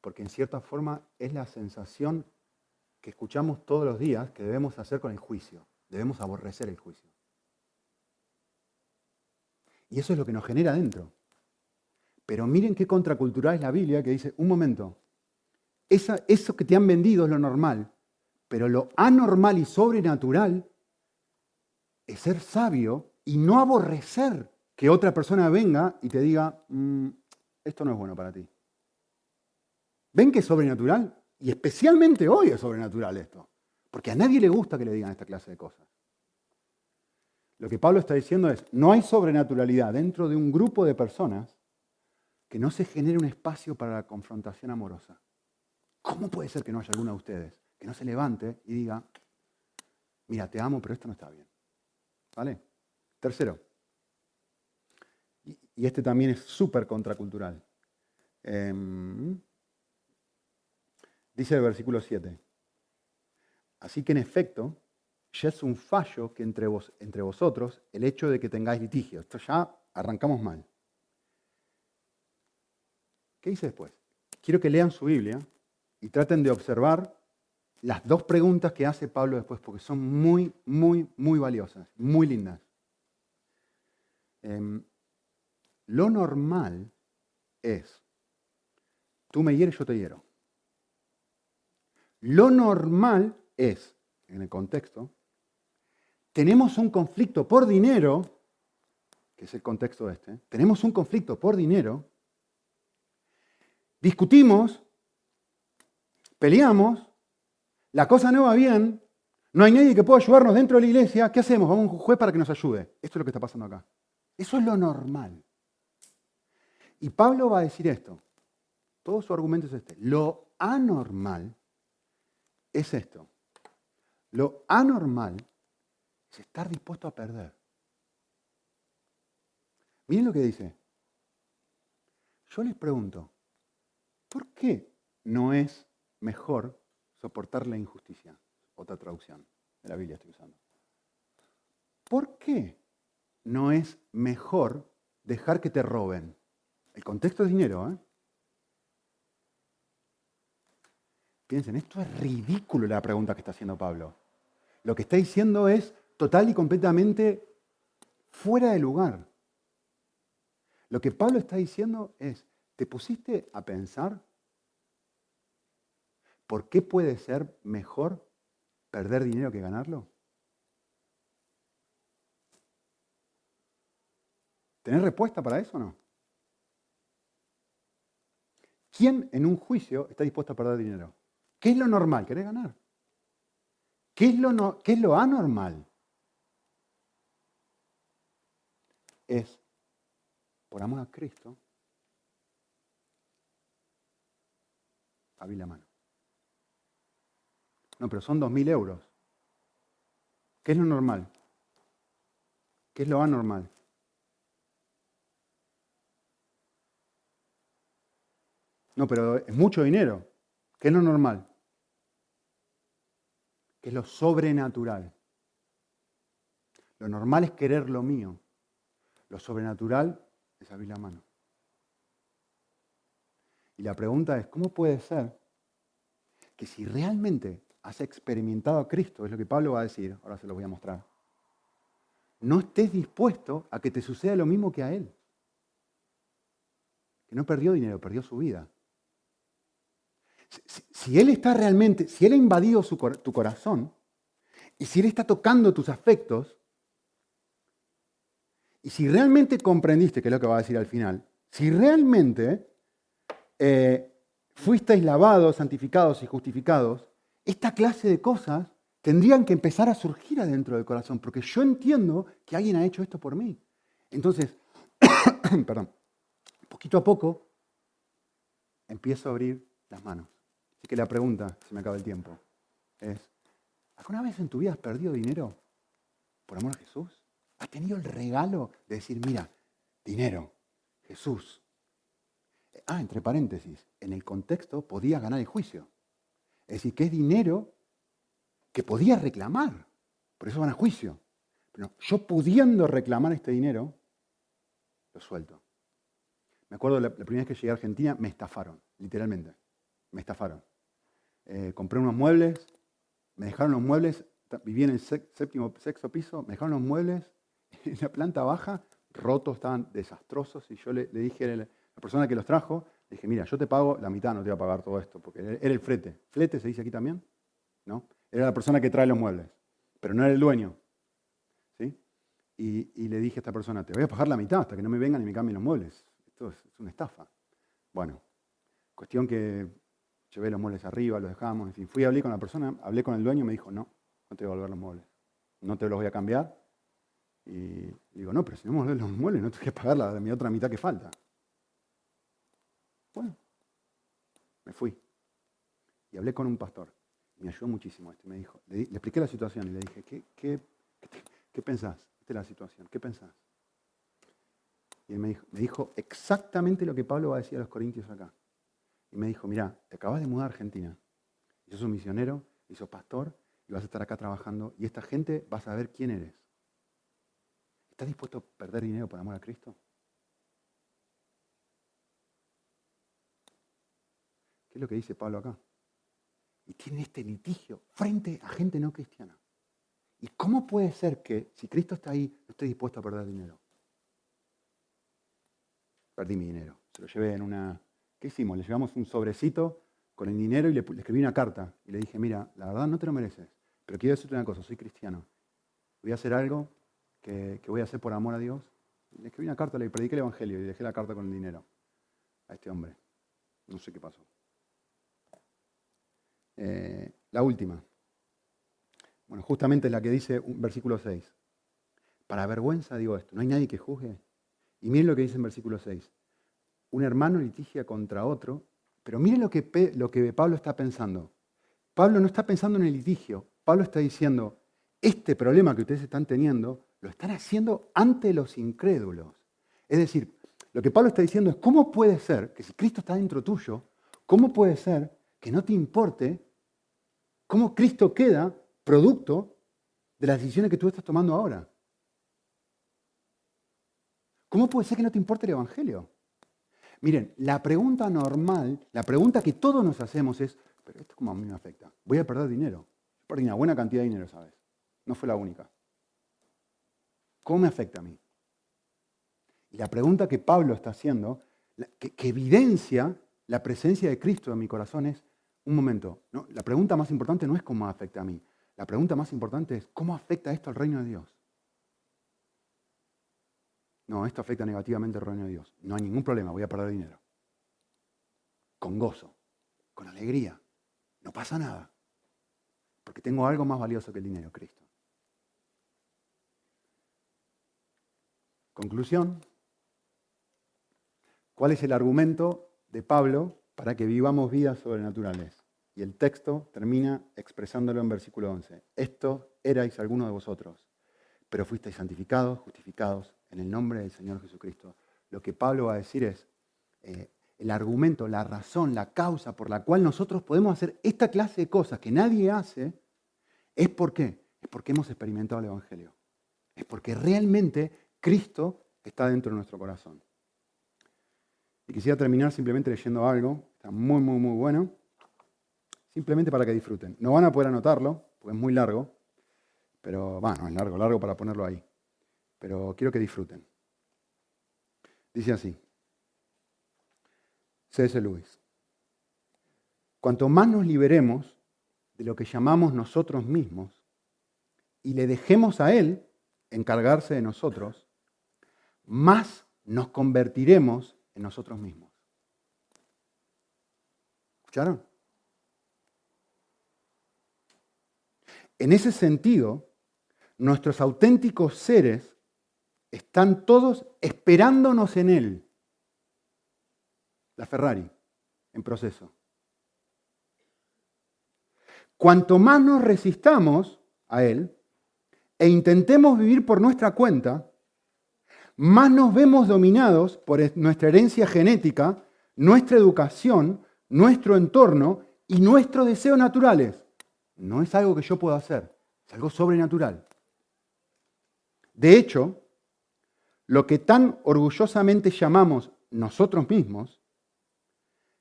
porque en cierta forma es la sensación que escuchamos todos los días que debemos hacer con el juicio. Debemos aborrecer el juicio. Y eso es lo que nos genera dentro. Pero miren qué contracultural es la Biblia que dice, un momento, eso que te han vendido es lo normal, pero lo anormal y sobrenatural es ser sabio y no aborrecer que otra persona venga y te diga, mm, esto no es bueno para ti. ¿Ven que es sobrenatural? Y especialmente hoy es sobrenatural esto, porque a nadie le gusta que le digan esta clase de cosas. Lo que Pablo está diciendo es, no hay sobrenaturalidad dentro de un grupo de personas que no se genere un espacio para la confrontación amorosa. ¿Cómo puede ser que no haya alguna de ustedes que no se levante y diga, mira, te amo, pero esto no está bien. ¿Vale? Tercero, y este también es súper contracultural. Em, dice el versículo 7. Así que en efecto, ya es un fallo que entre, vos, entre vosotros el hecho de que tengáis litigio. Esto ya arrancamos mal. ¿Qué dice después? Quiero que lean su Biblia y traten de observar las dos preguntas que hace Pablo después, porque son muy, muy, muy valiosas, muy lindas. Em, lo normal es, tú me hieres, yo te hiero. Lo normal es, en el contexto, tenemos un conflicto por dinero, que es el contexto este, tenemos un conflicto por dinero, discutimos, peleamos, la cosa no va bien, no hay nadie que pueda ayudarnos dentro de la iglesia, ¿qué hacemos? Vamos a un juez para que nos ayude. Esto es lo que está pasando acá. Eso es lo normal. Y Pablo va a decir esto. Todo su argumento es este. Lo anormal es esto. Lo anormal es estar dispuesto a perder. Miren lo que dice. Yo les pregunto, ¿por qué no es mejor soportar la injusticia? Otra traducción de la Biblia estoy usando. ¿Por qué no es mejor dejar que te roben? El contexto es dinero, ¿eh? Piensen, esto es ridículo la pregunta que está haciendo Pablo. Lo que está diciendo es total y completamente fuera de lugar. Lo que Pablo está diciendo es, ¿te pusiste a pensar por qué puede ser mejor perder dinero que ganarlo? ¿Tenés respuesta para eso o no? ¿Quién en un juicio está dispuesto a perder dinero? ¿Qué es lo normal? ¿Querés ganar? ¿Qué es lo, qué es lo anormal? Es, por amor a Cristo, abrir la mano. No, pero son dos mil euros. ¿Qué es lo normal? ¿Qué es lo anormal? No, pero es mucho dinero. ¿Qué es lo normal? ¿Qué es lo sobrenatural? Lo normal es querer lo mío. Lo sobrenatural es abrir la mano. Y la pregunta es, ¿cómo puede ser que si realmente has experimentado a Cristo, es lo que Pablo va a decir, ahora se lo voy a mostrar, no estés dispuesto a que te suceda lo mismo que a Él? Que no perdió dinero, perdió su vida. Si, Él está realmente, si Él ha invadido tu corazón, y si Él está tocando tus afectos, y si realmente comprendiste, que es lo que va a decir al final, si realmente eh, fuisteis lavados, santificados y justificados, esta clase de cosas tendrían que empezar a surgir adentro del corazón, porque yo entiendo que alguien ha hecho esto por mí. Entonces, perdón, poquito a poco empiezo a abrir las manos. Así que la pregunta, se me acaba el tiempo, es, ¿alguna vez en tu vida has perdido dinero por amor a Jesús? ¿Has tenido el regalo de decir, mira, dinero, Jesús? Ah, entre paréntesis, en el contexto podías ganar el juicio. Es decir, que es dinero que podías reclamar. Por eso van a juicio. Pero yo pudiendo reclamar este dinero, lo suelto. Me acuerdo la, la primera vez que llegué a Argentina, me estafaron, literalmente. Me estafaron. Eh, compré unos muebles, me dejaron los muebles, viví en el séptimo, sexto piso, me dejaron los muebles en la planta baja, rotos, estaban desastrosos, y yo le, dije a la, persona que los trajo, le dije, mira, yo te pago la mitad, no te voy a pagar todo esto, porque era el flete. ¿Flete se dice aquí también? ¿No? Era la persona que trae los muebles, pero no era el dueño. ¿sí? Y, le dije a esta persona, te voy a pagar la mitad hasta que no me vengan y me cambien los muebles. Esto es una estafa. Bueno, cuestión que llevé los muebles arriba, los dejamos, en fin. Fui a hablar con la persona, hablé con el dueño y me dijo, no, no te voy a volver los muebles. No te los voy a cambiar. Y digo, no, pero si no me los muebles, no te voy a pagar la, otra mitad que falta. Bueno, me fui. Y hablé con un pastor. Me ayudó muchísimo esto. Me dijo, le, expliqué la situación y le dije, ¿qué, qué, qué, pensás? Esta es la situación, ¿qué pensás? Y él me dijo, me dijo exactamente lo que Pablo va a decir a los corintios acá. Y me dijo, mira, te acabas de mudar a Argentina. Y sos un misionero, y sos pastor, y vas a estar acá trabajando, y esta gente va a saber quién eres. ¿Estás dispuesto a perder dinero por amor a Cristo? ¿Qué es lo que dice Pablo acá? Y tiene este litigio frente a gente no cristiana. ¿Y cómo puede ser que si Cristo está ahí, no esté dispuesto a perder dinero? Perdí mi dinero. Se lo llevé en una... ¿Qué hicimos? Le llevamos un sobrecito con el dinero y le, escribí una carta. Y le dije, mira, la verdad no te lo mereces, pero quiero decirte una cosa, soy cristiano. Voy a hacer algo que, voy a hacer por amor a Dios. Le escribí una carta, le prediqué el Evangelio y dejé la carta con el dinero a este hombre. No sé qué pasó. Eh, la última. Bueno, justamente la que dice un versículo 6. Para vergüenza digo esto, no hay nadie que juzgue. Y miren lo que dice en versículo 6. Un hermano litigia contra otro, pero miren lo que, lo que Pablo está pensando. Pablo no está pensando en el litigio, Pablo está diciendo, este problema que ustedes están teniendo, lo están haciendo ante los incrédulos. Es decir, lo que Pablo está diciendo es, ¿cómo puede ser que si Cristo está dentro tuyo, cómo puede ser que no te importe cómo Cristo queda producto de las decisiones que tú estás tomando ahora. ¿Cómo puede ser que no te importe el Evangelio? Miren, la pregunta normal, la pregunta que todos nos hacemos es, pero esto cómo a mí me afecta. Voy a perder dinero. Perdí una buena cantidad de dinero, ¿sabes? No fue la única. ¿Cómo me afecta a mí? Y la pregunta que Pablo está haciendo, que, evidencia la presencia de Cristo en mi corazón es, un momento, la pregunta más importante no es cómo afecta a mí. La pregunta más importante es cómo afecta esto al reino de Dios. No, esto afecta negativamente al reino de Dios. No hay ningún problema, voy a perder dinero. Con gozo, con alegría. No pasa nada. Porque tengo algo más valioso que el dinero, Cristo. Conclusión. ¿Cuál es el argumento de Pablo para que vivamos vidas sobrenaturales. Y el texto termina expresándolo en versículo 11. Esto erais algunos de vosotros, pero fuisteis santificados, justificados en el nombre del Señor Jesucristo. Lo que Pablo va a decir es, eh, el argumento, la razón, la causa por la cual nosotros podemos hacer esta clase de cosas que nadie hace, es por qué? Es porque hemos experimentado el Evangelio. Es porque realmente Cristo está dentro de nuestro corazón. Y quisiera terminar simplemente leyendo algo, está muy, muy, muy bueno, simplemente para que disfruten. No van a poder anotarlo, porque es muy largo, pero bueno, es largo, largo para ponerlo ahí. Pero quiero que disfruten. Dice así, C.S. Lewis, cuanto más nos liberemos de lo que llamamos nosotros mismos y le dejemos a Él encargarse de nosotros, más nos convertiremos en nosotros mismos. ¿Escucharon? En ese sentido, nuestros auténticos seres están todos esperándonos en Él. La Ferrari, en proceso. Cuanto más nos resistamos a Él e intentemos vivir por nuestra cuenta, más nos vemos dominados por nuestra herencia genética, nuestra educación, nuestro entorno y nuestros deseos naturales. No es algo que yo pueda hacer, es algo sobrenatural. De hecho, lo que tan orgullosamente llamamos nosotros mismos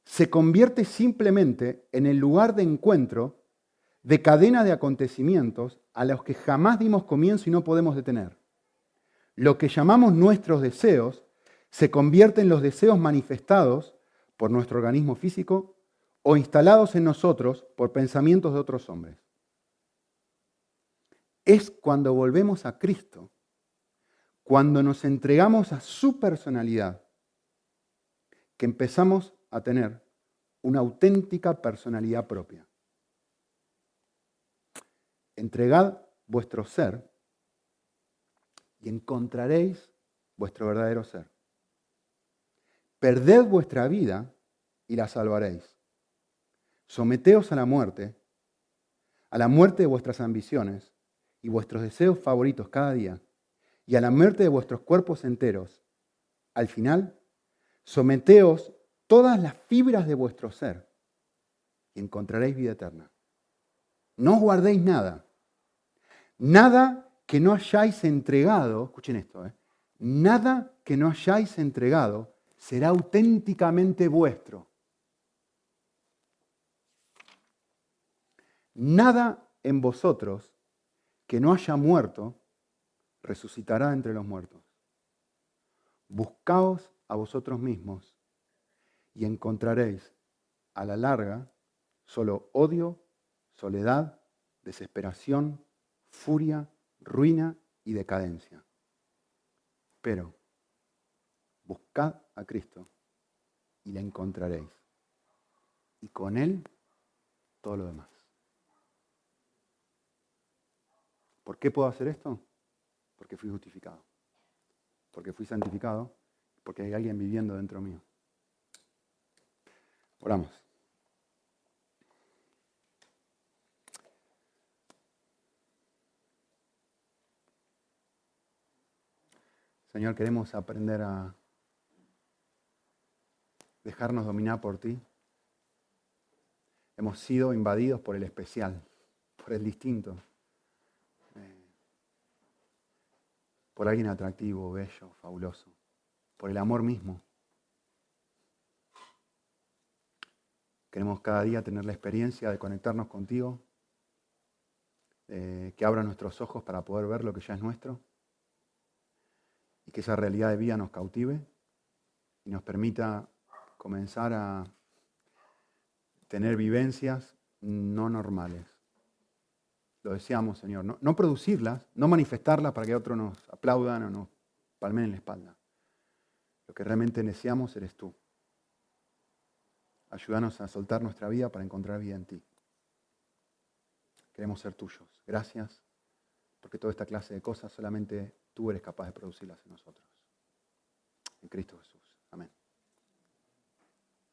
se convierte simplemente en el lugar de encuentro de cadena de acontecimientos a los que jamás dimos comienzo y no podemos detener lo que llamamos nuestros deseos se convierte en los deseos manifestados por nuestro organismo físico o instalados en nosotros por pensamientos de otros hombres. Es cuando volvemos a Cristo, cuando nos entregamos a su personalidad, que empezamos a tener una auténtica personalidad propia. Entregad vuestro ser y encontraréis vuestro verdadero ser. Perded vuestra vida y la salvaréis. Someteos a la muerte a la muerte de vuestras ambiciones y vuestros deseos favoritos cada día, y a la muerte de vuestros cuerpos enteros, al final, someteos todas las fibras de vuestro ser y encontraréis vida eterna. No os guardéis nada, nada que no hayáis entregado, escuchen esto, ¿eh? nada que no hayáis entregado será auténticamente vuestro. Nada en vosotros que no haya muerto resucitará entre los muertos. Buscaos a vosotros mismos y encontraréis a la larga solo odio, soledad, desesperación, furia, ruina y decadencia. Pero buscad a Cristo y le encontraréis. Y con Él todo lo demás. ¿Por qué puedo hacer esto? Porque fui justificado. Porque fui santificado. Porque hay alguien viviendo dentro mío. Oramos. Señor, queremos aprender a dejarnos dominar por ti. Hemos sido invadidos por el especial, por el distinto, eh, por alguien atractivo, bello, fabuloso, por el amor mismo. Queremos cada día tener la experiencia de conectarnos contigo, eh, que abra nuestros ojos para poder ver lo que ya es nuestro y que esa realidad de vida nos cautive y nos permita comenzar a tener vivencias no normales. Lo deseamos, Señor. No, producirlas, no manifestarlas para que otros nos aplaudan o nos palmen en la espalda. Lo que realmente deseamos eres tú. Ayúdanos a soltar nuestra vida para encontrar vida en ti. Queremos ser tuyos. Gracias, porque toda esta clase de cosas solamente tú eres capaz de producirlas en nosotros. En Cristo Jesús. Amén.